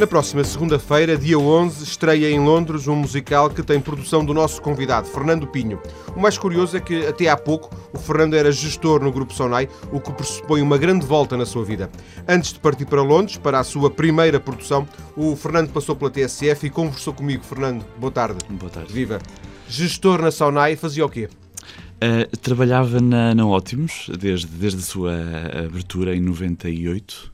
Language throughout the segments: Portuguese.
Na próxima segunda-feira, dia 11, estreia em Londres um musical que tem produção do nosso convidado, Fernando Pinho. O mais curioso é que, até há pouco, o Fernando era gestor no Grupo Sonai, o que pressupõe uma grande volta na sua vida. Antes de partir para Londres, para a sua primeira produção, o Fernando passou pela TSF e conversou comigo. Fernando, boa tarde. Boa tarde. Viva. Gestor na Sonai, fazia o quê? Uh, trabalhava na, na Ótimos desde, desde a sua abertura em 98.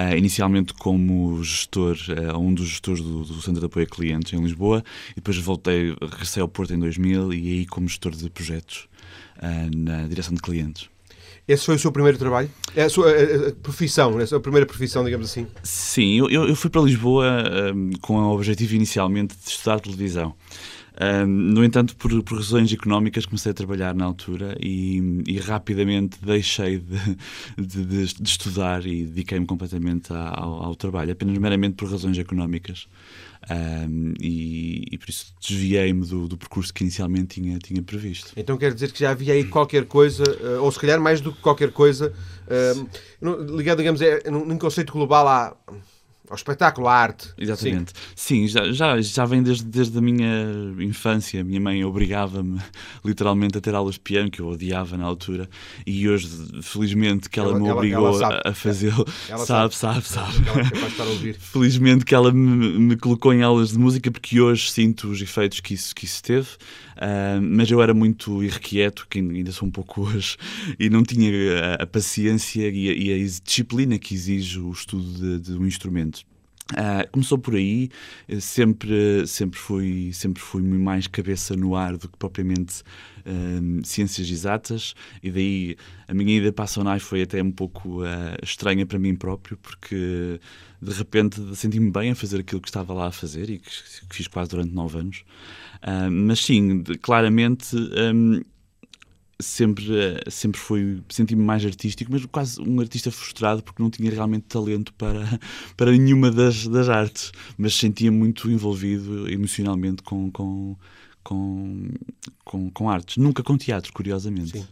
Uh, inicialmente como gestor, uh, um dos gestores do, do, Centro de Apoio a Clientes em Lisboa, e depois voltei, regressei ao Porto em 2000 e aí como gestor de projetos uh, na direção de clientes. Esse foi o seu primeiro trabalho? É a sua a, a profissão, a sua primeira profissão, digamos assim? Sim, eu, eu fui para Lisboa com o objetivo inicialmente de estudar televisão. Um, no entanto, por, por, razões económicas, comecei a trabalhar na altura e, e rapidamente deixei de, de, de, estudar e dediquei-me completamente ao, ao, trabalho, apenas meramente por razões económicas. Um, e, e, por isso desviei-me do, do, percurso que inicialmente tinha, tinha previsto. Então quer dizer que já havia aí qualquer coisa, uh, ou se calhar mais do que qualquer coisa, uh, ligado, digamos, é, num conceito global à ao espetáculo, à arte. Exatamente. Sim, Sim já, já, já vem desde, desde a minha infância. Minha mãe obrigava-me literalmente a ter aulas de piano, que eu odiava na altura, e hoje, felizmente, que ela, ela me obrigou ela, ela a fazê-lo. Sabe, sabe, sabe. sabe. felizmente que ela me, me, colocou em aulas de música, porque hoje sinto os efeitos que isso, que isso teve. Uh, mas eu era muito irrequieto, que ainda sou um pouco hoje, e não tinha a, a paciência e a, e a, disciplina que exige o estudo de, de um instrumento. Uh, começou por aí, sempre, sempre, fui, sempre fui mais cabeça no ar do que propriamente uh, ciências exatas, e daí a minha ida para a Sonai foi até um pouco uh, estranha para mim próprio, porque de repente senti-me bem a fazer aquilo que estava lá a fazer e que, que fiz quase durante nove anos. mas sim, claramente. Um, sempre, sempre foi, senti-me mais artístico, mas quase um artista frustrado porque não tinha realmente talento para, para nenhuma das, das artes, mas sentia muito envolvido emocionalmente com, com, com, com, com artes. Nunca com teatro, curiosamente. Sim.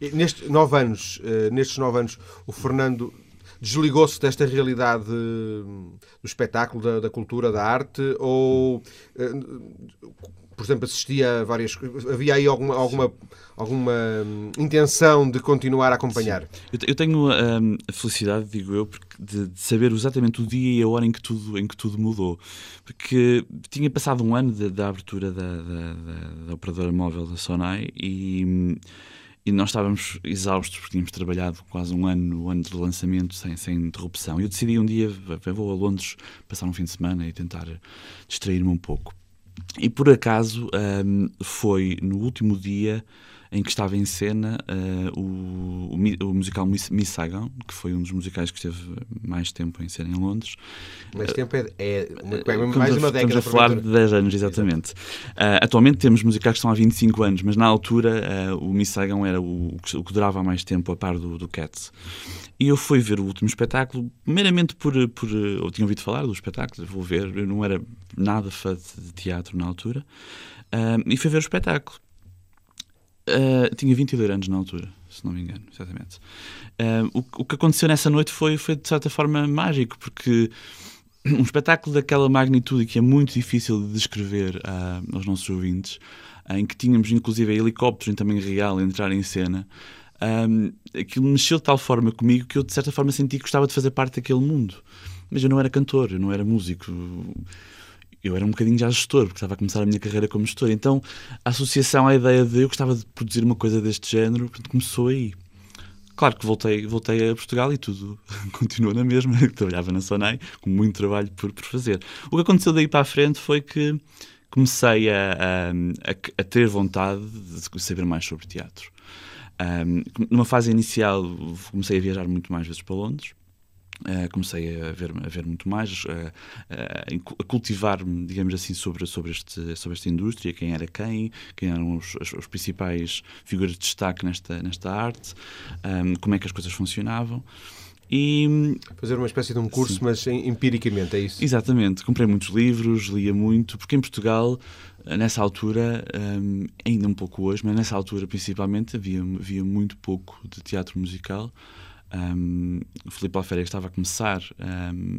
E nestes nove anos, uh, nestes nove anos, o Fernando desligou-se desta realidade do espetáculo, da, da, cultura, da arte, ou uh, por exemplo, assistia a várias. Havia aí alguma, alguma, alguma hum, intenção de continuar a acompanhar? Eu, eu, tenho hum, a felicidade, digo eu, de, de, saber exatamente o dia e a hora em que tudo, em que tudo mudou. Porque tinha passado um ano da abertura da, da, da, da, operadora móvel da Sonai e. E nós estávamos exaustos porque tínhamos trabalhado quase um ano no ano de lançamento sem, sem interrupção. E eu decidi um dia, vou a Londres passar um fim de semana e tentar distrair-me um pouco. E por acaso um, foi no último dia em que estava em cena uh, o, o, musical Miss, Miss, Saigon, que foi um dos musicais que esteve mais tempo em cena em Londres. Mais tempo é, é, é mais uma década. Estamos a falar de 10 anos, exatamente. Uh, atualmente temos musicais que estão há 25 anos, mas na altura uh, o Miss Saigon era o, o, que durava mais tempo a par do, do Cats. E eu fui ver o último espetáculo, primeiramente por, por. Eu tinha ouvido falar do espetáculo, vou ver, eu não era nada fã de teatro na altura, e fui ver o espetáculo Uh, tinha 22 anos na altura, se não me engano, exatamente. Uh, o, o, que aconteceu nessa noite foi, foi, de certa forma, mágico, porque um espetáculo daquela magnitude que é muito difícil de descrever uh, aos nossos ouvintes, em que tínhamos inclusive helicópteros em tamanho real a entrar em cena, aquilo mexeu de tal forma comigo que eu, de certa forma, senti que gostava de fazer parte daquele mundo. Mas eu não era cantor, eu não era músico eu era um bocadinho já gestor, porque estava a começar a minha carreira como gestor. Então, a associação à ideia de eu gostava de produzir uma coisa deste género, portanto, começou aí. Claro que voltei, voltei a Portugal e tudo continuou na mesma. Trabalhava na Sonai, com muito trabalho por, por fazer. O que aconteceu daí para a frente foi que comecei a, a, a ter vontade de saber mais sobre teatro. Um, numa fase inicial, comecei a viajar muito mais vezes para Londres. Uh, comecei a ver, a ver muito mais, uh, uh, a cultivar-me, digamos assim, sobre, sobre, este, sobre esta indústria, quem era quem, quem eram os, os, os principais figuras de destaque nesta, nesta arte, um, como é que as coisas funcionavam. E, Fazer uma espécie de um curso, sim. mas empiricamente, é isso? Exatamente. Comprei muitos livros, lia muito, porque em Portugal, nessa altura, um, ainda um pouco hoje, mas nessa altura principalmente, havia, havia muito pouco de teatro musical. Um, o Filipe Alféria estava a começar um,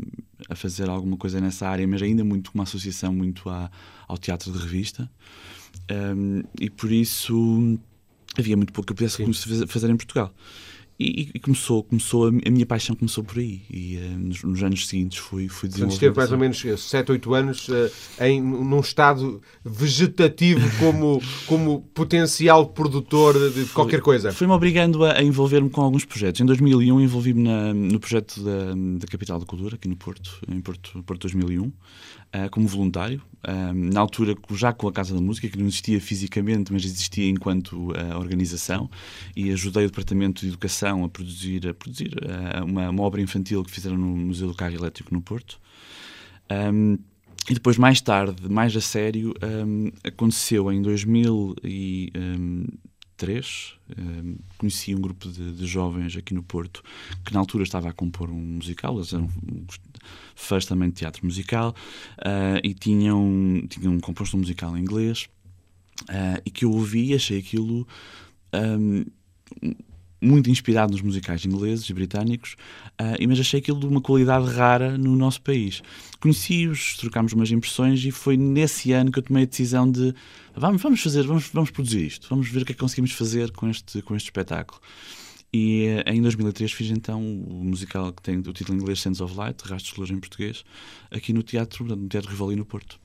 a fazer alguma coisa nessa área, mas ainda muito uma associação muito à, ao teatro de revista. Um, e por isso havia muito pouco que eu pudesse fazer em Portugal. E, e, começou, começou a, minha paixão começou por aí e uh, nos, nos, anos seguintes fui, fui desenvolvendo. esteve mais ou menos 7, 8 anos uh, em, num estado vegetativo como, como potencial produtor de foi, qualquer coisa. Foi-me obrigando a, a envolver-me com alguns projetos. Em 2001 envolvi-me no projeto da, da Capital da Cultura, aqui no Porto, em Porto, Porto 2001 uh, como voluntário, uh, na altura já com a Casa da Música, que não existia fisicamente, mas existia enquanto uh, organização, e ajudei o Departamento de Educação a produzir, a produzir uma, uma, obra infantil que fizeram no Museu do Carro Elétrico no Porto. Um, e depois, mais tarde, mais a sério, um, aconteceu em 2003. Um, conheci um grupo de, de, jovens aqui no Porto que, na altura, estava a compor um musical. Eles eram fãs também teatro musical uh, e tinham, tinham composto um musical em inglês uh, e que eu ouvi e achei aquilo um, muito inspirado nos musicais ingleses e britânicos, uh, mas achei aquilo de uma qualidade rara no nosso país. Conheci-os, trocámos umas impressões e foi nesse ano que eu tomei a decisão de vamos, vamos fazer, vamos, vamos produzir isto, vamos ver o que é que conseguimos fazer com este, com este espetáculo. E eh, em 2003 fiz então o musical que tem o título em inglês Sense of Light, Rastros de Luz em português, aqui no teatro, no Teatro Rivoli no Porto.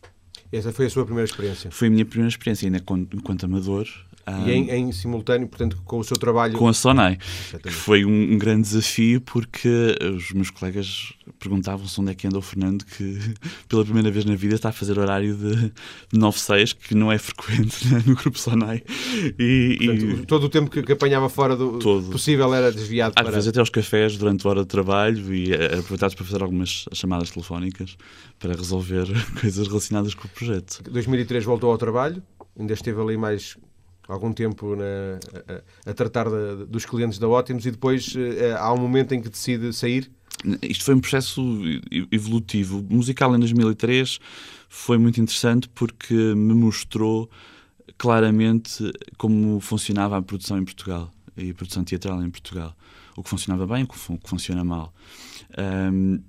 Essa foi a sua primeira experiência? Foi a minha primeira experiência, ainda enquanto amador. E em, em, simultâneo, portanto, com o seu trabalho. Com a Sonai. Que foi um, um, grande desafio porque os meus colegas perguntavam-se onde é que anda o Fernando, que pela primeira vez na vida está a fazer horário de 9-6, que não é frequente né, no grupo Sonai. E, portanto, e... todo o tempo que, que, apanhava fora do todo. possível era desviado Às para. Às vezes até aos cafés durante a hora de trabalho e eh, aproveitados para fazer algumas chamadas telefónicas para resolver coisas relacionadas com o projeto. 2003 voltou ao trabalho, ainda esteve ali mais algum tempo na, a, a, tratar de, dos clientes da Ótimos e depois uh, há um momento em que decide sair? Isto foi um processo evolutivo. Musical em 2003 foi muito interessante porque me mostrou claramente como funcionava a produção em Portugal e a produção teatral em Portugal. O que funcionava bem e o que funciona mal. Um,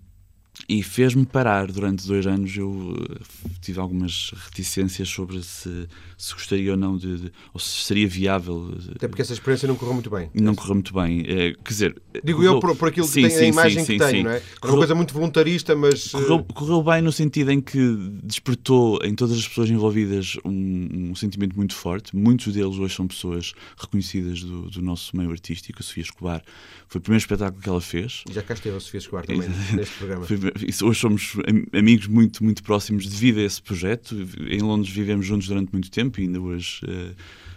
e fez-me parar durante dois anos. Eu eh, tive algumas reticências sobre se, se gostaria ou não de, de, ou se seria viável. Eh, Até porque essa experiência não correu muito bem. Não correu muito bem. É, quer dizer, digo correu... eu por, por aquilo sim, que tem, sim, a imagem sim, que tenho, não é? Correu... uma coisa muito voluntarista, mas correu, correu, bem no sentido em que despertou em todas as pessoas envolvidas um, um sentimento muito forte. Muitos deles hoje são pessoas reconhecidas do, do nosso meio artístico. A Sofia Escobar foi o primeiro espetáculo que ela fez. Já cá esteve a Sofia Escobar também neste programa. Foi hoje somos amigos muito, muito próximos devido a esse projeto. Em Londres vivemos juntos durante muito tempo e ainda hoje uh,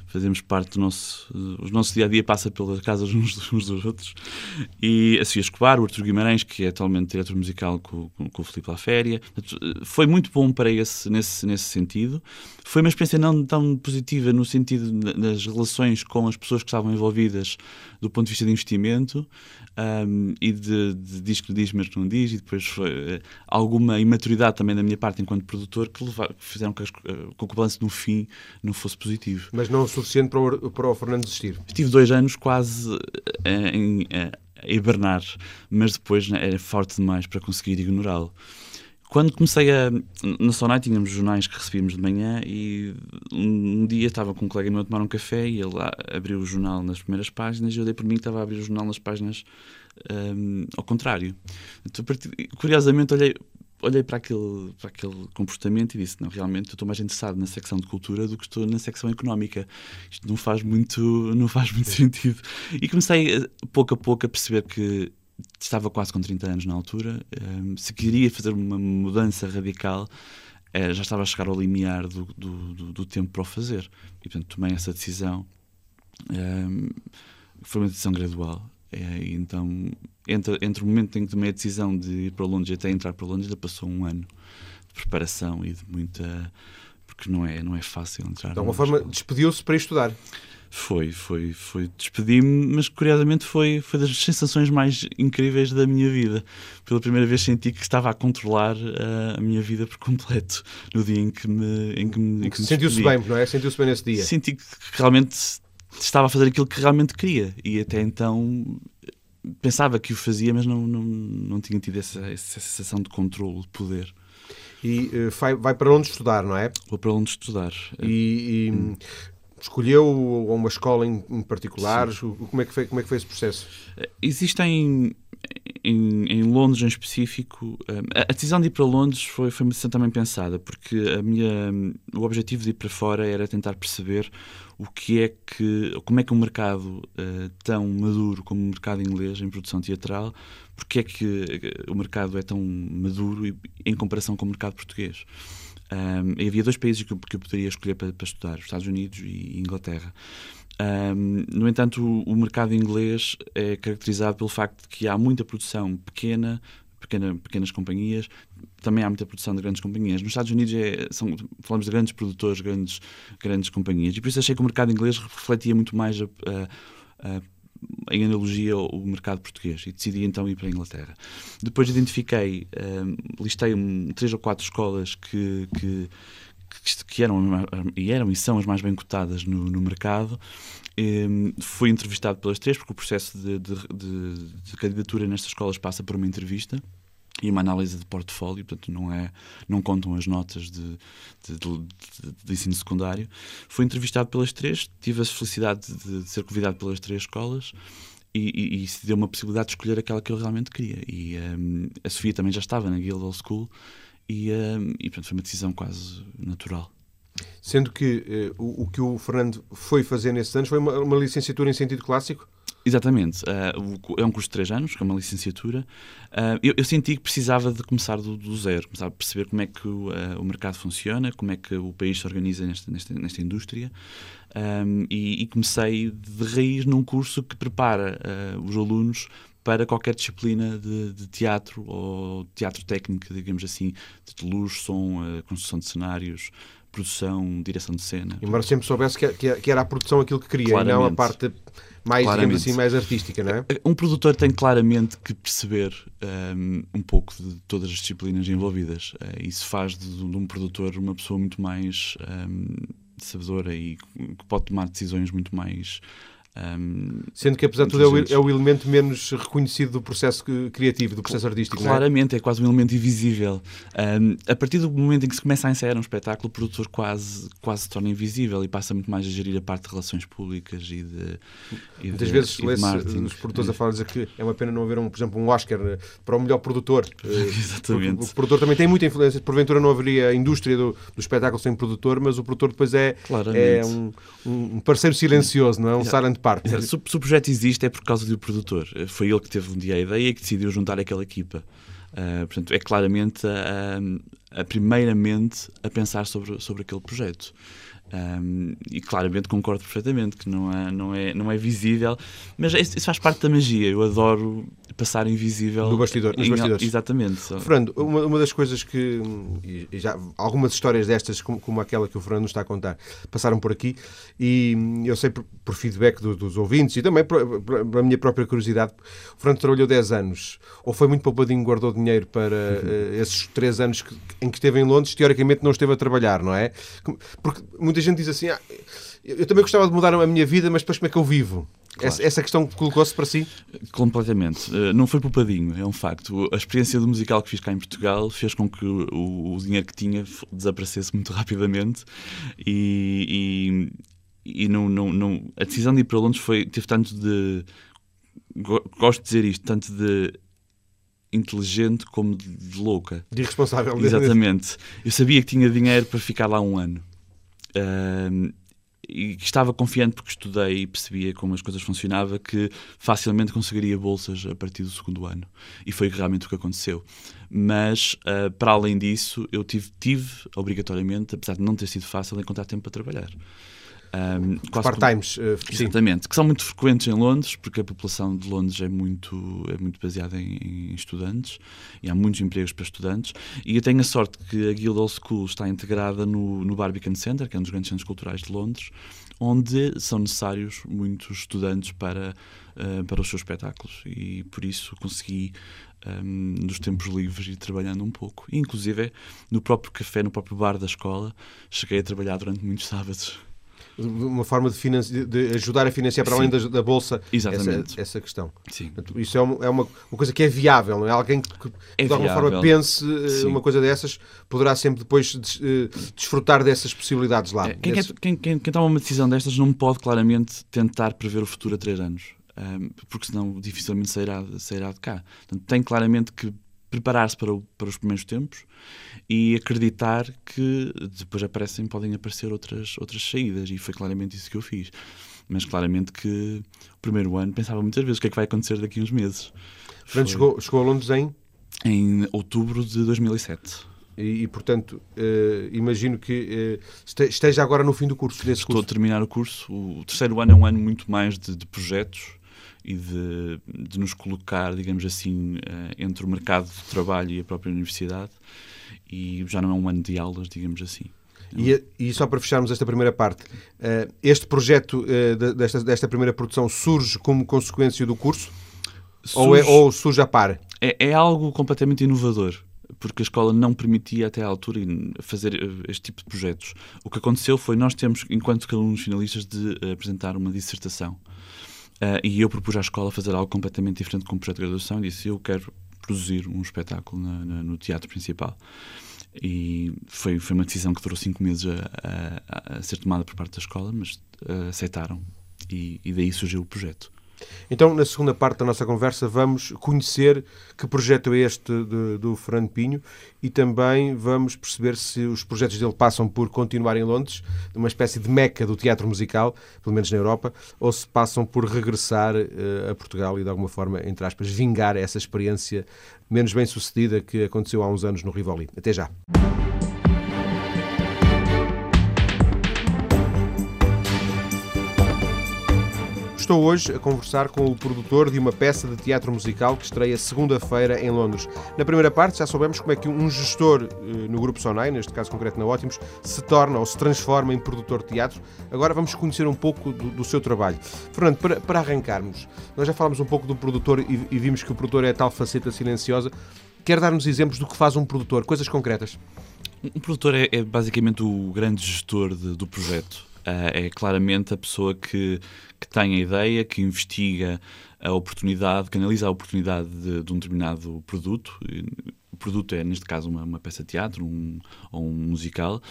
fazemos parte do nosso. Uh, nosso dia a dia passa pelas casas uns, uns dos outros. E a Sofia Escobar, o Artur Guimarães, que é atualmente diretor musical com, com, com o Filipe Laféria. Eh, foi muito bom para esse, nesse, nesse sentido. Foi uma experiência não tão positiva no sentido das relações com as pessoas que estavam envolvidas do ponto de vista de investimento um, e de, de diz que diz, mas não diz, e depois foi uh, alguma imaturidade também da minha parte enquanto produtor que, levar, que fizeram que, as, uh, com que o balanço no fim não fosse positivo. Mas não o suficiente para o, para o Fernando desistir? Estive dois anos quase uh, em, a hibernar, mas depois né, era forte demais para conseguir ignorá-lo. Quando comecei a. Na Sonai tínhamos jornais que recebíamos de manhã e um dia estava com um colega meu a tomar um café e ele abriu o jornal nas primeiras páginas e eu dei por mim que estava a abrir o jornal nas páginas um, ao contrário. Então, curiosamente, olhei, olhei para aquele, para aquele comportamento e disse: Não, realmente eu estou mais interessado na secção de cultura do que estou na secção económica. Isto não faz muito, não faz muito sentido. E comecei, pouco a pouco, a perceber que estava quase com 30 anos na altura, um, se queria fazer uma mudança radical, é, já estava a chegar ao limiar do, do, do, do, tempo para o fazer. E, portanto, tomei essa decisão. Um, foi uma decisão gradual. É, então, entre, entre o momento em que tomei a decisão de ir para Londres e até entrar para Londres, ainda passou um ano de preparação e de muita. Porque não é, não é fácil entrar. De alguma forma, despediu-se para estudar. Foi, foi, foi. Despedi-me, mas curiosamente foi, foi das sensações mais incríveis da minha vida. Pela primeira vez senti que estava a controlar uh, a minha vida por completo no dia em que me. Em que me, me Sentiu-se bem, não é? Sentiu-se bem nesse dia. Senti que realmente estava a fazer aquilo que realmente queria e até então pensava que o fazia, mas não, não, não tinha tido essa, essa sensação de controle, de poder. E uh, vai, vai para onde estudar, não é? Vou para onde estudar. E, e hum. Escolheu uma escola em, em particular? Sim. Como é, que foi, como é que foi esse processo? Existem em, em, Londres em específico, a, decisão de ir para Londres foi, foi também pensada, porque a minha, o objetivo de ir para fora era tentar perceber o que é que, como é que um mercado uh, tão maduro como o mercado inglês em produção teatral, porque é que o mercado é tão maduro em comparação com o mercado português. Um, havia dois países que eu, que eu poderia escolher para, para estudar, os Estados Unidos e Inglaterra. Um, no entanto, o, o, mercado inglês é caracterizado pelo facto de que há muita produção pequena, pequena pequenas companhias, também há muita produção de grandes companhias. Nos Estados Unidos é, são, falamos de grandes produtores, grandes, grandes companhias, e por isso achei que o mercado inglês refletia muito mais a, a, a em analogia ao mercado português e decidi então ir para a Inglaterra. Depois identifiquei, um, listei um, três ou quatro escolas que, que, que, eram e eram e são as mais bem cotadas no, no mercado. Um, fui entrevistado pelas três, porque o processo de, de, de, de candidatura nestas escolas passa por uma entrevista e uma análise de portfólio, portanto não é não contam as notas de, de, de, de ensino secundário. Fui entrevistado pelas três, tive a felicidade de, ser convidado pelas três escolas e, e, e, se deu uma possibilidade de escolher aquela que eu realmente queria. E um, a Sofia também já estava na Guildhall School e, um, e portanto foi uma decisão quase natural. Sendo que uh, o, o, que o Fernando foi fazer nesses anos foi uma, uma licenciatura em sentido clássico? Exatamente. Uh, é um curso de três anos, que é uma licenciatura. Uh, eu, eu, senti que precisava de começar do, do zero, começar a perceber como é que o, uh, o, mercado funciona, como é que o país se organiza nesta, nesta, nesta indústria. Um, e, e, comecei de raiz num curso que prepara os alunos para qualquer disciplina de, de, teatro ou teatro técnico, digamos assim, de luz, som, construção de cenários, produção, direção de cena. Embora sempre soubesse que, que era a produção aquilo que queria claramente. e não a parte mais, digamos assim, mais artística, não é? Um produtor tem claramente que perceber um, um pouco de todas as disciplinas envolvidas. Uh, isso faz de, de, um produtor uma pessoa muito mais um, sabedora e que pode tomar decisões muito mais um, Sendo que, apesar de tudo, é o, é o, elemento menos reconhecido do processo criativo, do processo artístico. Claramente, é? é? quase um elemento invisível. Um, a partir do momento em que se começa a ensaiar um espetáculo, o produtor quase, quase se torna invisível e passa muito mais a gerir a parte de relações públicas e de. E Muitas de, vezes lê-se os produtores a falar dizer que é uma pena não haver, um, por exemplo, um Oscar eh, para o melhor produtor. Eh, Exatamente. O, o produtor também tem muita influência. Porventura não haveria a indústria do, do espetáculo sem produtor, mas o produtor depois é, é um, um parceiro silencioso, não é? Um silent parte. Se, o projeto existe é por causa do produtor. Foi ele que teve um dia a ideia e que decidiu juntar aquela equipa. Uh, portanto, é claramente a, a, a primeiramente a pensar sobre, sobre aquele projeto. Um, e claramente concordo perfeitamente que não é, não é, não é visível, mas isso faz parte da magia. Eu adoro passar invisível. No bastidor, nos bastidores. Exatamente. Fernando, uma, uma das coisas que. E já, algumas histórias destas, como, como aquela que o Fernando está a contar, passaram por aqui e eu sei por, por feedback do, dos ouvintes e também por, por, a minha própria curiosidade. O Fernando trabalhou 10 anos, ou foi muito poupadinho, guardou dinheiro para uhum. uh, esses 3 anos que, em que esteve em Londres, teoricamente não esteve a trabalhar, não é? Porque muita gente diz assim: ah, eu também gostava de mudar a minha vida, mas depois como é que eu vivo? Claro. Essa, essa, questão colocou-se para si? Completamente. Uh, não foi poupadinho, é um facto. A experiência do musical que fiz cá em Portugal fez com que o, o dinheiro que tinha desaparecesse muito rapidamente e, e, e não, não, não, a decisão de ir para Londres foi, teve tanto de. Gosto de dizer isto, tanto de inteligente como de, de louca. De irresponsável. Exatamente. Eu sabia que tinha dinheiro para ficar lá um ano. Uh, e estava confiante porque estudei e percebia como as coisas funcionavam que facilmente conseguiria bolsas a partir do segundo ano. E foi realmente o que aconteceu. Mas uh, para além disso eu tive, tive obrigatoriamente apesar de não ter sido fácil encontrar tempo para trabalhar um, part-times, uh, exatamente, que são muito frequentes em Londres, porque a população de Londres é muito, é muito baseada em, em, estudantes e há muitos empregos para estudantes. E eu tenho a sorte que a Guildhall School está integrada no, no Barbican Center, que é um dos grandes centros culturais de Londres, onde são necessários muitos estudantes para, uh, para os seus espetáculos. E por isso consegui um, nos tempos livres ir trabalhando um pouco. E, inclusive, no próprio café, no próprio bar da escola, cheguei a trabalhar durante muitos sábados. Uma forma de, de ajudar a financiar para Sim. além da, da Bolsa essa, essa, questão. Sim. Isso é, uma, é uma, uma, coisa que é viável, não é? Alguém que, que é de alguma viável. forma pense eh, Sim. uma coisa dessas poderá sempre depois des, eh, desfrutar dessas possibilidades lá. É, quem, quem, quem, quem toma uma decisão destas não pode claramente tentar prever o futuro a três anos. Um, porque senão dificilmente sairá, sairá de cá. Portanto, tem claramente que preparar-se para, para os primeiros tempos e acreditar que depois aparecem, podem aparecer outras, outras saídas. E foi claramente isso que eu fiz. Mas claramente que o primeiro ano pensava muitas vezes o que é que vai acontecer daqui a uns meses. Portanto, chegou, chegou a Londres em? Em outubro de 2007. E, e, portanto, uh, imagino que uh, esteja agora no fim do curso. Estou curso. a terminar o curso. O terceiro ano é um ano muito mais de, de projetos e de, de, nos colocar, digamos assim, uh, entre o mercado de trabalho e a própria universidade. E já não é um ano de aulas, digamos assim. E, e, só para fecharmos esta primeira parte, este projeto desta, desta primeira produção surge como consequência do curso? Surge, ou, é, ou surge a par? É, é algo completamente inovador porque a escola não permitia até à altura fazer eh, este tipo de projetos. O que aconteceu foi nós temos, enquanto alunos finalistas, de eh, apresentar uma dissertação. Uh, e eu propus à escola fazer algo completamente diferente com o projeto de graduação e disse eu quero produzir um espetáculo na, na, no teatro principal. E foi, foi uma decisão que durou cinco meses a, a, a ser tomada por parte da escola, mas uh, aceitaram e, e daí surgiu o projeto. Então, na segunda parte da nossa conversa, vamos conhecer que projeto é este de, do Fernando Pinho e também vamos perceber se os projetos dele passam por continuar em Londres, uma espécie de meca do teatro musical, pelo menos na Europa, ou se passam por regressar uh, a Portugal e, de alguma forma, entre aspas, vingar essa experiência menos bem sucedida que aconteceu há uns anos no Rivoli. Até já. Estou hoje a conversar com o produtor de uma peça de teatro musical que estreia segunda-feira em Londres. Na primeira parte já soubemos como é que um gestor eh, no Grupo Sonai, neste caso concreto na Ótimos, se torna ou se transforma em produtor de teatro. Agora vamos conhecer um pouco do, do seu trabalho. Fernando, para, para, arrancarmos, nós já falámos um pouco do produtor e, e vimos que o produtor é a tal faceta silenciosa. Quer dar-nos exemplos do que faz um produtor, coisas concretas? Um produtor é, é basicamente o grande gestor de, do projeto. Uh, é claramente a pessoa que, que tem a ideia, que investiga a oportunidade, que analisa a oportunidade de, de um determinado produto. O produto é, neste caso, uma, uma peça de teatro um, ou um musical,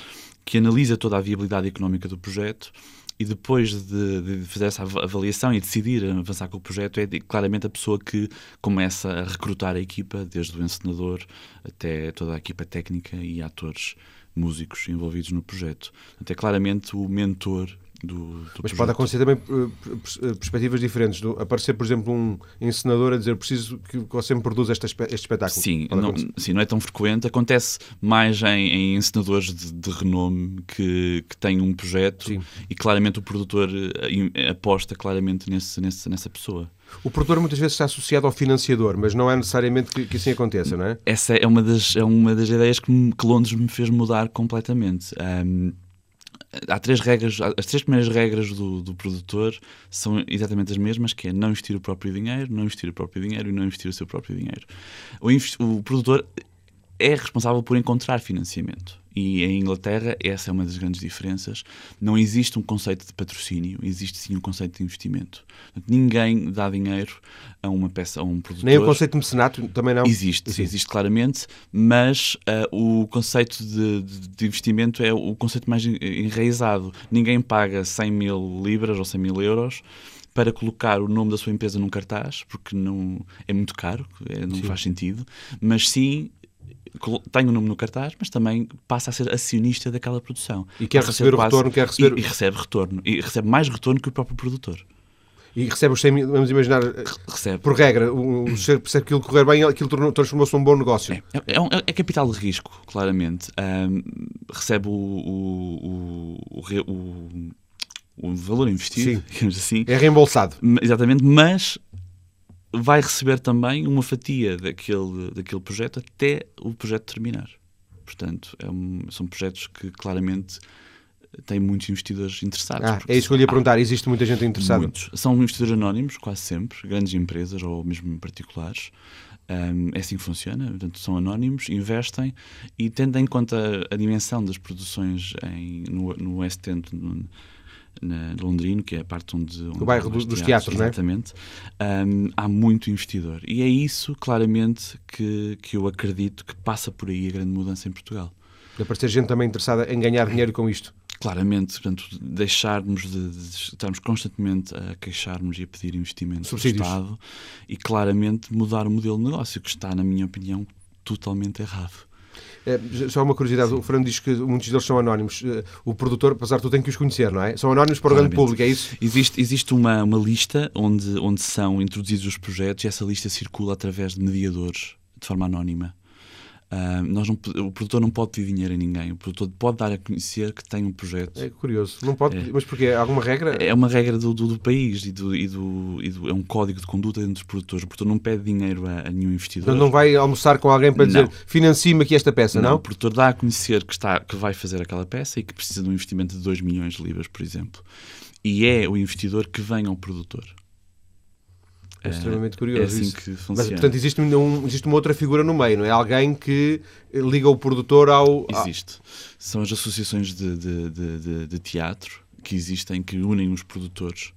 que analisa toda a viabilidade económica do projeto e depois de, de, fazer essa avaliação e decidir avançar com o projeto, é claramente a pessoa que começa a recrutar a equipa, desde o encenador até toda a equipa técnica e atores músicos envolvidos no projeto. Portanto, é claramente o mentor do, do Mas pode acontecer também uh, perspectivas diferentes. Do, aparecer, por exemplo, um encenador a dizer preciso que você me produza este, este espetáculo. Sim não, sim, não é tão frequente. Acontece mais em, em encenadores de, de, renome que, que têm um projeto sim. e claramente o produtor uh, aposta claramente nesse, nesse, nessa pessoa. O produtor muitas vezes está associado ao financiador, mas não é necessariamente que, que assim aconteça, não é? Essa é uma das, é uma das ideias que, me, que Londres me fez mudar completamente. Um, há três regras, as três primeiras regras do, do, produtor são exatamente as mesmas, que é não investir o próprio dinheiro, não investir o próprio dinheiro e não investir o seu próprio dinheiro. O, o produtor é responsável por encontrar financiamento. E em Inglaterra, essa é uma das grandes diferenças. Não existe um conceito de patrocínio, existe sim um conceito de investimento. Ninguém dá dinheiro a uma peça, a um produtor. Nem o conceito de mecenato também não? Existe, sim. existe claramente, mas uh, o conceito de, de, de, investimento é o conceito mais enraizado. Ninguém paga 100 mil libras ou 100 mil euros para colocar o nome da sua empresa num cartaz, porque não é muito caro, é, não sim. faz sentido, mas sim tem o um nome no cartaz, mas também passa a ser acionista daquela produção. E quer receber o retorno, quer receber... E, e, recebe retorno. E recebe mais retorno que o próprio produtor. E recebe os 100 mil, vamos imaginar, recebe. por regra, o, se aquilo correr bem, aquilo transformou-se num bom negócio. É, é, é, é, capital de risco, claramente. Um, recebe o, o, o, o, valor investido, Sim. digamos assim. É reembolsado. Exatamente, mas vai receber também uma fatia daquele, daquele projeto até o projeto terminar. Portanto, é um, são projetos que claramente têm muitos investidores interessados. Ah, é isso que eu lhe ia perguntar. Existe muita gente interessada? Muitos. São investidores anónimos, quase sempre, grandes empresas ou mesmo particulares. Um, é assim que funciona. Portanto, são anónimos, investem e, tendo em conta a dimensão das produções em, no, no West End, no, na Londrino, que é a parte onde... onde o bairro dos, dos teatros, exatamente, é? um, há muito investidor. E é isso, claramente, que, que eu acredito que passa por aí a grande mudança em Portugal. De aparecer gente também interessada em ganhar dinheiro com isto. Claramente, portanto, deixarmos de, de, estarmos constantemente a queixarmos e a pedir investimentos do Estado e claramente mudar o modelo de negócio, que está, na minha opinião, totalmente errado. É, só uma curiosidade, Sim. o Fernando diz que muitos deles são anónimos. Eh, o produtor, apesar de tudo, tem que os conhecer, não é? São anónimos para o grande público, é isso? Existe, existe uma, uma lista onde, onde são introduzidos os projetos e essa lista circula através de mediadores, de forma anónima. Uh, nós não, o produtor não pode pedir dinheiro a ninguém. O produtor pode dar a conhecer que tem um projeto. É curioso. Não pode, é. Mas porquê? Há alguma regra? É uma regra do, do, do país e, do, e, do, e do, é um código de conduta entre os produtores. O produtor não pede dinheiro a, a nenhum investidor. Então não vai almoçar com alguém para não. dizer financie-me aqui esta peça, não, não? O produtor dá a conhecer que, está, que vai fazer aquela peça e que precisa de um investimento de 2 milhões de libras, por exemplo. E é o investidor que vem ao produtor. É extremamente curioso. É assim isso. que funciona. Mas, portanto, existe, um, existe uma outra figura no meio, não é? Alguém que liga o produtor ao. Existe. São as associações de, de, de, de teatro que existem, que unem os produtores.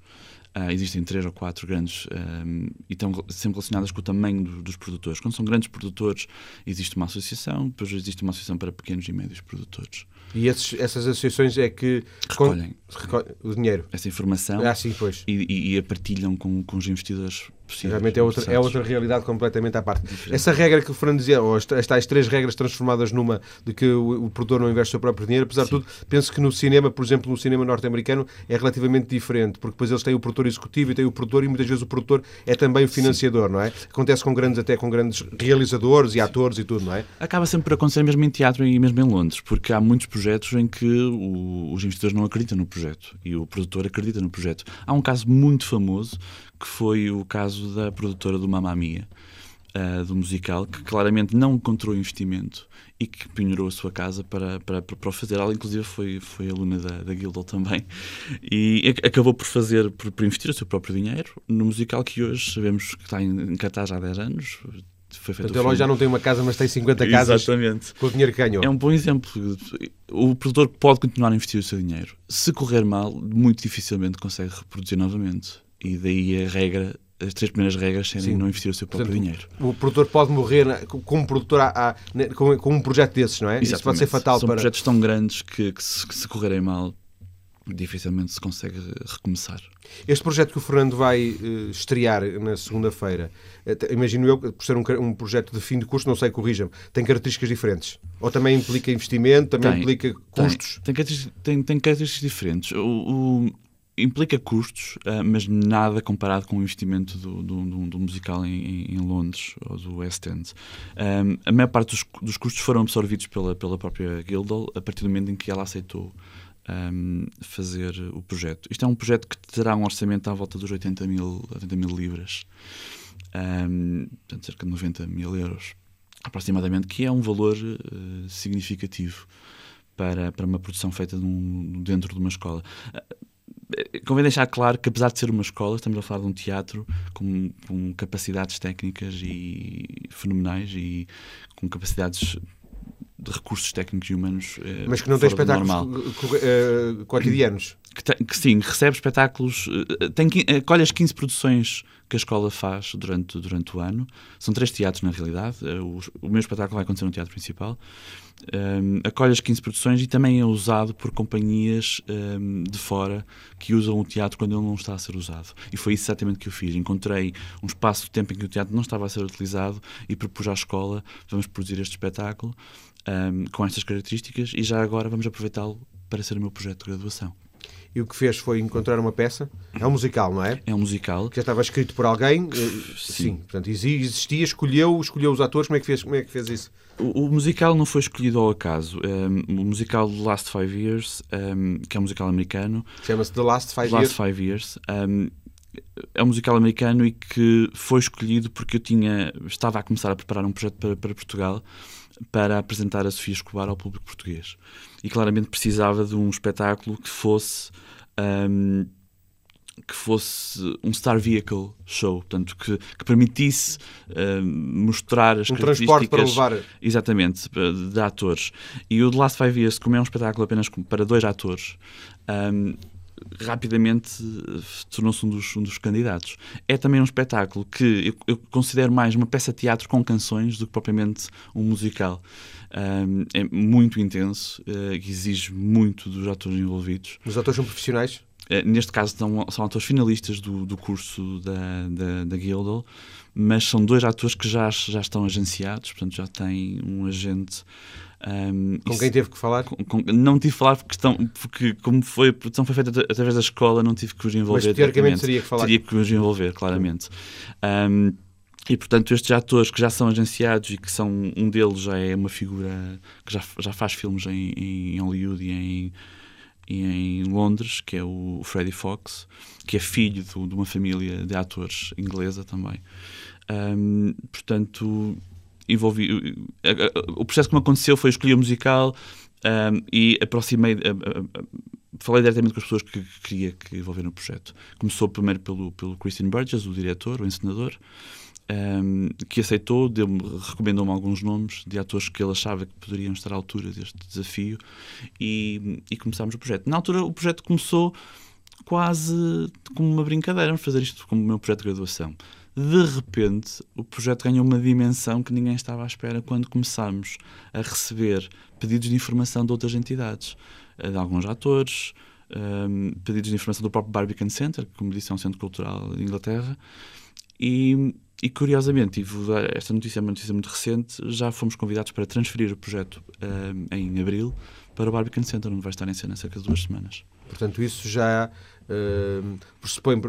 Uh, existem três ou quatro grandes um, e estão sempre relacionadas com o tamanho do, dos produtores. Quando são grandes produtores, existe uma associação, depois existe uma associação para pequenos e médios produtores. E esses, essas associações é que recolhem, recolhem o dinheiro. Essa informação ah, sim, pois. E, e, e a partilham com, com os investidores possíveis. Realmente é outra, é outra realidade completamente à parte. Diferente. Essa regra que o Fernando dizia, ou as, as tais três regras transformadas numa de que o, o produtor não investe o seu próprio dinheiro, apesar sim. de tudo, penso que no cinema, por exemplo, no cinema norte-americano, é relativamente diferente, porque depois eles têm o produtor executivo e têm o produtor, e muitas vezes o produtor é também o financiador, sim. não é? Acontece com grandes, até com grandes realizadores e atores e tudo, não é? Acaba sempre por acontecer mesmo em teatro e mesmo em Londres, porque há muitos projetos em que o, os investidores não acreditam no projeto e o produtor acredita no projeto. Há um caso muito famoso que foi o caso da produtora do Mamma Mia, uh, do musical, que claramente não encontrou investimento e que penhorou a sua casa para, para, para fazer. Ela, inclusive, foi, foi aluna da, da Guildhall também e acabou por fazer, por, por, investir o seu próprio dinheiro no musical que hoje sabemos que está em, em cartaz há 10 anos, foi feito Até já não tem uma casa, mas tem 50 casas Exatamente. com o dinheiro que ganhou. É um bom exemplo. O produtor pode continuar a investir o seu dinheiro. Se correr mal, muito dificilmente consegue reproduzir novamente. E daí a regra as três primeiras regras serem Sim. não investir o seu próprio Portanto, dinheiro. O produtor pode morrer como produtor há, há, com, com, um projeto desses, não é? Exatamente. Isso pode ser fatal São para... projetos tão grandes que, que, se, que, se, correrem mal dificilmente se consegue recomeçar. Este projeto que o Fernando vai uh, estrear na segunda-feira, uh, imagino eu, por ser um, um, projeto de fim de curso, não sei, corrija-me, tem características diferentes? Ou também implica investimento, também tem, implica custos? Tem, tem, tem, características diferentes. O, o, implica custos, uh, mas nada comparado com o investimento do, do, do, musical em, em, Londres ou do West End. Um, a maior parte dos, dos, custos foram absorvidos pela, pela própria Guildhall a partir do momento em que ela aceitou um, fazer o projeto. Isto é um projeto que terá um orçamento à volta dos 80 mil, 80 mil libras, um, portanto, cerca de 90 mil euros, aproximadamente, que é um valor uh, significativo para, para uma produção feita num, dentro de uma escola. Convém deixar claro que, apesar de ser uma escola, estamos a falar de um teatro com, com capacidades técnicas e fenomenais e com capacidades de recursos técnicos e humanos. Eh, Mas que não tem espetáculos uh, cotidianos. Que, tem, que, sim, recebe espetáculos, uh, tem, acolhe as 15 produções que a escola faz durante, durante o ano. São três teatros, na realidade. O, o meu espetáculo vai acontecer no teatro principal. Um, acolhe as 15 produções e também é usado por companhias um, de fora que usam o teatro quando ele não está a ser usado. E foi isso exatamente que eu fiz. Encontrei um espaço de tempo em que o teatro não estava a ser utilizado e propus à escola: vamos produzir este espetáculo um, com estas características e já agora vamos aproveitá-lo para ser o meu projeto de graduação. E o que fez foi encontrar uma peça. É um musical, não é? É um musical. Que já estava escrito por alguém. Eh, sim. Sim. Portanto, existia, escolheu, escolheu os atores. Como é que fez, como é que fez isso? O, o musical não foi escolhido ao acaso. Um, o musical The Last Five Years, um, que é um musical americano. Chama-se The Last Five The Years. Last Five Years. Um, é um musical americano e que foi escolhido porque eu tinha estava a começar a preparar um projeto para, para Portugal para apresentar a Sofia Escobar ao público português. E claramente precisava de um espetáculo que fosse. Um, que fosse um Star Vehicle show, portanto, que, que permitisse uh, mostrar as um características... transporte para levar... Exatamente, de, de atores. E o The Last Five Years, como é um espetáculo apenas para dois atores, um, rapidamente tornou-se um dos, um dos candidatos. É também um espetáculo que eu, eu, considero mais uma peça de teatro com canções do que propriamente um musical. Um, é muito intenso, uh, exige muito dos atores envolvidos. Os atores são profissionais? Uh, neste caso são, são atores finalistas do, do curso da, da, da Guildhall, mas são dois atores que já, já estão agenciados, portanto já têm um agente um, com quem teve que falar? Com, com, não tive que falar porque, estão, porque como foi, a produção foi feita através da escola, não tive que os envolver. Mas teoricamente teria que falar. Teria que os envolver, claramente. Um, e portanto, estes atores que já são agenciados e que são um deles já é uma figura que já, já faz filmes em, em Hollywood e em, em Londres, que é o Freddie Fox, que é filho do, de uma família de atores inglesa também. Um, portanto, envolvi. O processo que me aconteceu foi escolher o musical um, e aproximei. falei diretamente com as pessoas que queria que envolver no projeto. Começou primeiro pelo, pelo Christian Burgess, o diretor, o encenador, um, que aceitou, recomendou-me alguns nomes de atores que ele achava que poderiam estar à altura deste desafio e, e começámos o projeto. Na altura, o projeto começou quase como uma brincadeira, vamos fazer isto como o meu projeto de graduação de repente o projeto ganhou uma dimensão que ninguém estava à espera quando começámos a receber pedidos de informação de outras entidades, eh, de alguns atores, um, ehm, pedidos de informação do próprio Barbican Center, que, como disse, é um centro cultural de Inglaterra, e, e curiosamente, esta notícia é uma notícia muito recente, já fomos convidados para transferir o projeto um, ehm, em abril para o Barbican Center, onde vai estar em cena cerca de duas semanas. Portanto, isso já uh, pressupõe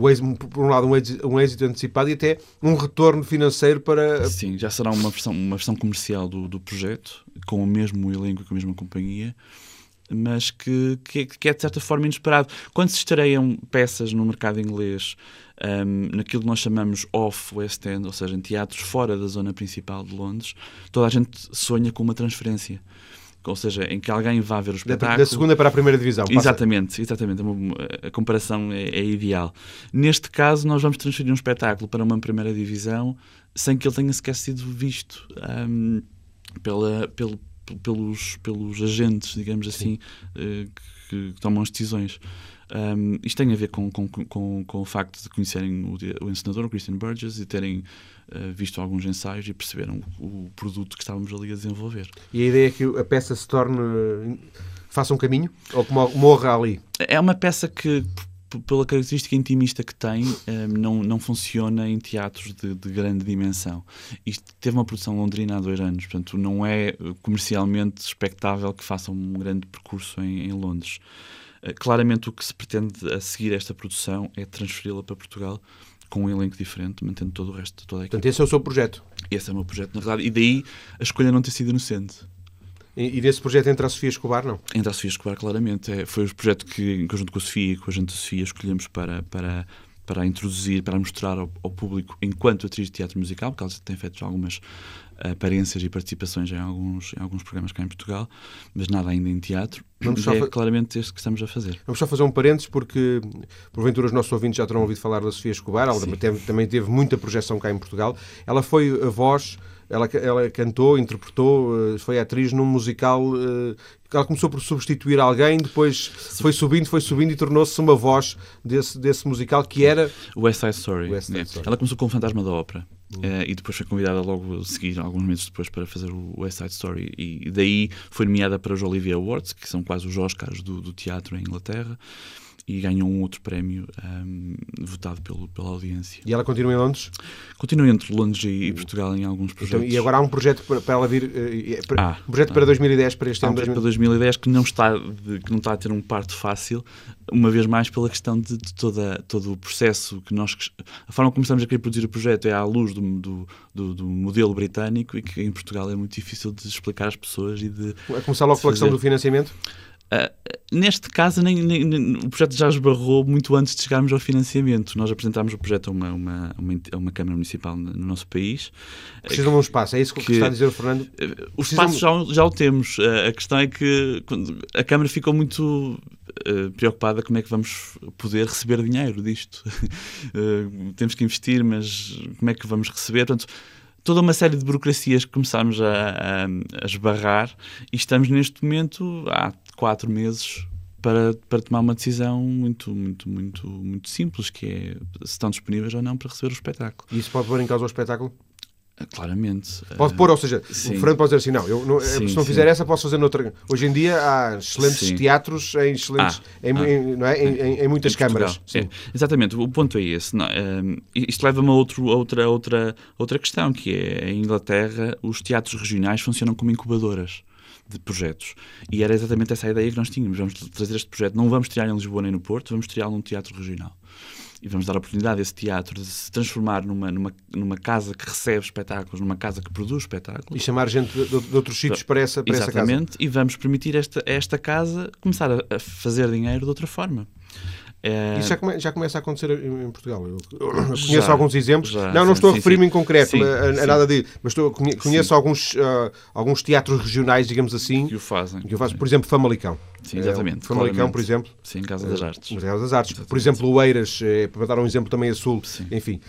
o êxito, por um lado, um êxito, um êxito, antecipado e até um retorno financeiro para. Sim, já será uma versão, uma versão comercial do, do projeto, com o mesmo elenco, com a mesma companhia, mas que, que, que é de certa forma inesperado. Quando se estreiam peças no mercado inglês, um, naquilo que nós chamamos off-West End, ou seja, em teatros fora da zona principal de Londres, toda a gente sonha com uma transferência ou seja, em que alguém vá ver o espetáculo. Da, segunda para a primeira divisão. Passa. Exatamente, exatamente. A comparação é, é, ideal. Neste caso, nós vamos transferir um espetáculo para uma primeira divisão sem que ele tenha sequer sido visto um, pela, pelo, pelos, pelos agentes, digamos assim, uh, que, que tomam as decisões. Um, isto tem a ver com, com, com, com o facto de conhecerem o, o encenador, o Christian Burgess, e terem uh, visto alguns ensaios e perceberam o produto que estávamos ali a desenvolver. E a ideia é que a peça se torne. faça um caminho? Ou que morra ali? É uma peça que, pela característica intimista que tem, um, não, não funciona em teatros de, de, grande dimensão. Isto teve uma produção londrina há dois anos, portanto, não é comercialmente expectável que faça um grande percurso em, em Londres. Eh, claramente o que se pretende a seguir esta produção é transferi-la para Portugal com um elenco diferente, mantendo todo o resto, toda a equipe. Portanto, esse é o seu projeto? Esse é o meu projeto, na verdade, e daí a escolha não ter sido inocente. E, e desse projeto entra a Sofia Escobar, não? Entra a Sofia Escobar, claramente. É, foi o projeto que, em conjunto com a Sofia e com a gente da Sofia, escolhemos para, para, para introduzir, para mostrar ao, ao, público, enquanto atriz de teatro musical, porque ela tem feito algumas aparências e participações em alguns, em alguns programas cá em Portugal, mas nada ainda em teatro. Vamos é fa... claramente este que estamos a fazer. Vamos só fazer um parênteses, porque porventura os nossos ouvintes já terão ouvido falar da Sofia Escobar, ela também teve muita projeção cá em Portugal. Ela foi a voz ela, ela cantou, interpretou, eh, foi atriz num musical. Eh, ela começou por substituir alguém, depois foi subindo, foi subindo e tornou-se uma voz desse, desse musical que era. West Side Story. West Side Story. Ela começou com o Fantasma da Ópera. Uh, e depois foi convidada logo a seguir, alguns meses depois, para fazer o West Side Story. E daí foi nomeada para os Olivier Awards, que são quase os Oscars do, do teatro em Inglaterra e ganhou um outro prémio um, votado pelo, pela audiência. E ela continua em Londres? Continua entre Londres e, e Portugal em alguns projetos. Então, e agora há um projeto para, ela vir, uh, ah, um projeto ah, para 2010, para este ano? Um projeto para 2010 que não, está de, que não está a ter um parto fácil, uma vez mais pela questão de, de toda, todo o processo que nós... A forma como começamos a querer produzir o projeto é à luz do, do, do, do modelo britânico e que em Portugal é muito difícil de explicar às pessoas e de... A começar logo pela questão do financiamento? Uh, neste caso, nem, nem, nem, o projeto já esbarrou muito antes de chegarmos ao financiamento. Nós apresentámos o projeto a uma, uma, uma, uma Câmara Municipal no, nosso país. Precisam de um espaço, é isso que, que está a dizer o Fernando? Uh, o espaço já, já o temos. Uh, a questão é que a Câmara ficou muito preocupada como é que vamos poder receber dinheiro disto. temos que investir, mas como é que vamos receber? Portanto, toda uma série de burocracias que começámos a, a, a esbarrar e estamos neste momento, há quatro meses, para, para tomar uma decisão muito, muito, muito, muito simples, que é se estão disponíveis ou não para receber o espetáculo. E isso pode pôr em causa o espetáculo? Ah, claramente. Pode pôr, ou seja, sim. o Fernando pode dizer assim, não, eu, não sim, se não fizer sim. essa, posso fazer noutra. Hoje em dia há excelentes teatros em excelentes, ah, em, ah, em, não é? em, em muitas câmaras. É, exatamente, o ponto é esse. Não, um, isto leva-me a outro, outra, outra, outra questão, que é, em Inglaterra, os teatros regionais funcionam como incubadoras de projetos. E era exatamente essa a ideia que nós tínhamos. Vamos trazer este projeto, não vamos criá-lo em Lisboa nem no Porto, vamos criá-lo num teatro regional e vamos dar a oportunidade a esse teatro de se transformar numa, numa, numa casa que recebe espetáculos, numa casa que produz espetáculos. E chamar gente de, de outros sítios para essa, para Exatamente, essa casa. e vamos permitir esta, esta casa começar a, a fazer dinheiro de outra forma. É... Isso já, come, já, começa a acontecer em Portugal. Eu, eu conheço já, alguns exemplos. Já, não, não estou a referir-me em concreto sim, a, a nada de. Mas estou, conheço alguns, uh, alguns teatros regionais, digamos assim. Que o fazem. Que o fazem. Por exemplo, Famalicão. Sim, exatamente. Uh, Famalicão, por exemplo. Sim, Casa das Artes. Uh, Casa das Artes. Exatamente. Por exemplo, o Eiras, eh, para dar um exemplo também a Sul. Sim. Enfim.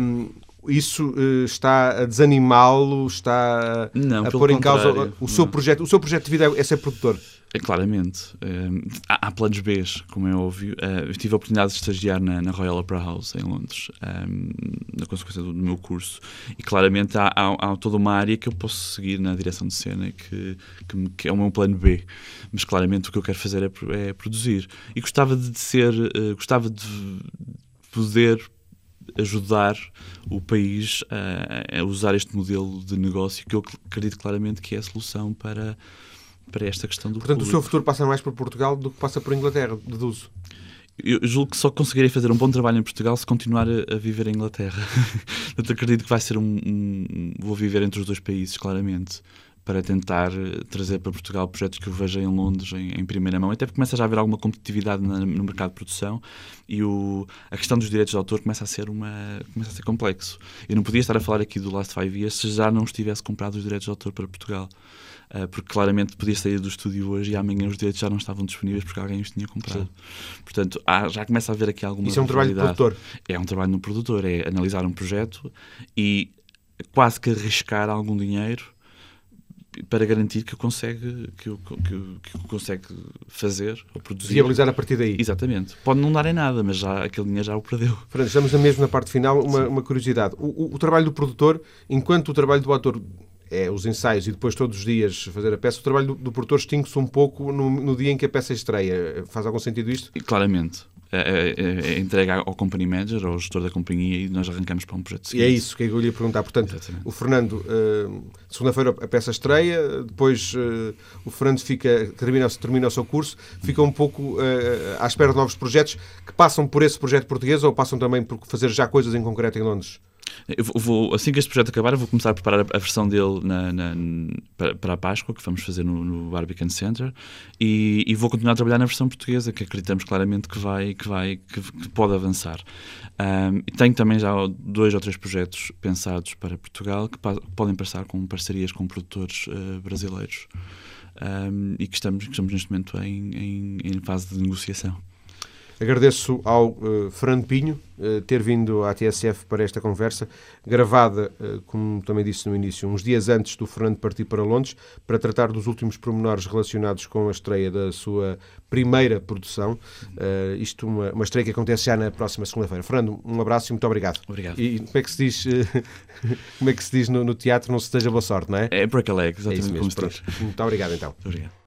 Um, isso uh, está a desanimá-lo, está não, a pôr em causa o seu projeto. O seu projeto de vida é ser produtor. É, claramente. Uh, há, planos B, como é óbvio. Uh, eu tive a oportunidade de estagiar na, Royal Opera House, em Londres, um, na consequência do, meu curso. E claramente há, há, há, toda uma área que eu posso seguir na direção de cena, que, que, que, é o meu plano B. Mas claramente o que eu quero fazer é, é produzir. E gostava de ser, uh, gostava de poder ajudar o país a, a usar este modelo de negócio que eu acredito claramente que é a solução para para esta questão do Portanto, público. o seu futuro passa mais por Portugal do que passa por Inglaterra, deduzo. Eu julgo que só conseguirei fazer um bom trabalho em Portugal se continuar a, a viver em Inglaterra. eu acredito que vai ser um, um, Vou viver entre os dois países, claramente, para tentar trazer para Portugal projetos que eu vejo em Londres em, em primeira mão. Até porque começa já a haver alguma competitividade na, no mercado de produção e o, a questão dos direitos de autor começa a ser uma começa a ser complexo. Eu não podia estar a falar aqui do Last Five Years se já não estivesse comprado os direitos de autor para Portugal. Uh, porque claramente podia sair do estúdio hoje e amanhã os direitos já não estavam disponíveis porque alguém os tinha comprado. Sim. Portanto, há, já começa a haver aqui alguma. Isso é um trabalho do produtor. É um trabalho no produtor, é analisar um projeto e quase que arriscar algum dinheiro para garantir que o consegue, que o, que, que o consegue fazer ou produzir. Viabilizar a partir daí. Exatamente. Pode não dar em nada, mas já aquele dinheiro já o perdeu. Fernando, estamos mesmo na parte final. Uma, uma curiosidade. O, o, o, trabalho do produtor, enquanto o trabalho do ator é os ensaios e depois todos os dias fazer a peça, o trabalho do, do produtor extingue-se um pouco no, no, dia em que a peça estreia. Faz algum sentido isto? Claramente. É, é, é, é entrega ao company manager, ao gestor da companhia e nós arrancamos para um projeto seguinte. E é isso que eu lhe ia perguntar. Portanto, Exatamente. o Fernando, uh, segunda-feira a peça estreia, depois uh, o Fernando fica, termina, termina o seu curso, fica um pouco uh, à espera de novos projetos que passam por esse projeto português ou passam também por fazer já coisas em concreto em Londres? Eu vou, assim que este projeto acabar, eu vou começar a preparar a versão dele na, na, para, para, a Páscoa, que vamos fazer no, no Barbican Center, e, e, vou continuar a trabalhar na versão portuguesa, que acreditamos claramente que vai, que vai, que, que pode avançar. Um, e tenho também já dois ou três projetos pensados para Portugal que podem passar com parcerias com produtores uh, brasileiros um, e que estamos, que estamos neste momento em, em, em fase de negociação. Agradeço ao uh, Fernando Pinho uh, ter vindo à TSF para esta conversa, gravada, uh, como também disse no início, uns dias antes do Fernando partir para Londres, para tratar dos últimos pormenores relacionados com a estreia da sua primeira produção. isto, uma, uma estreia que acontece já na próxima segunda-feira. Fernando, um abraço e muito obrigado. Obrigado. E como é que se diz, como é que se diz no, no teatro? Não se esteja boa sorte, não é? É break a leg, exatamente é como se diz. Muito obrigado, então. Muito obrigado.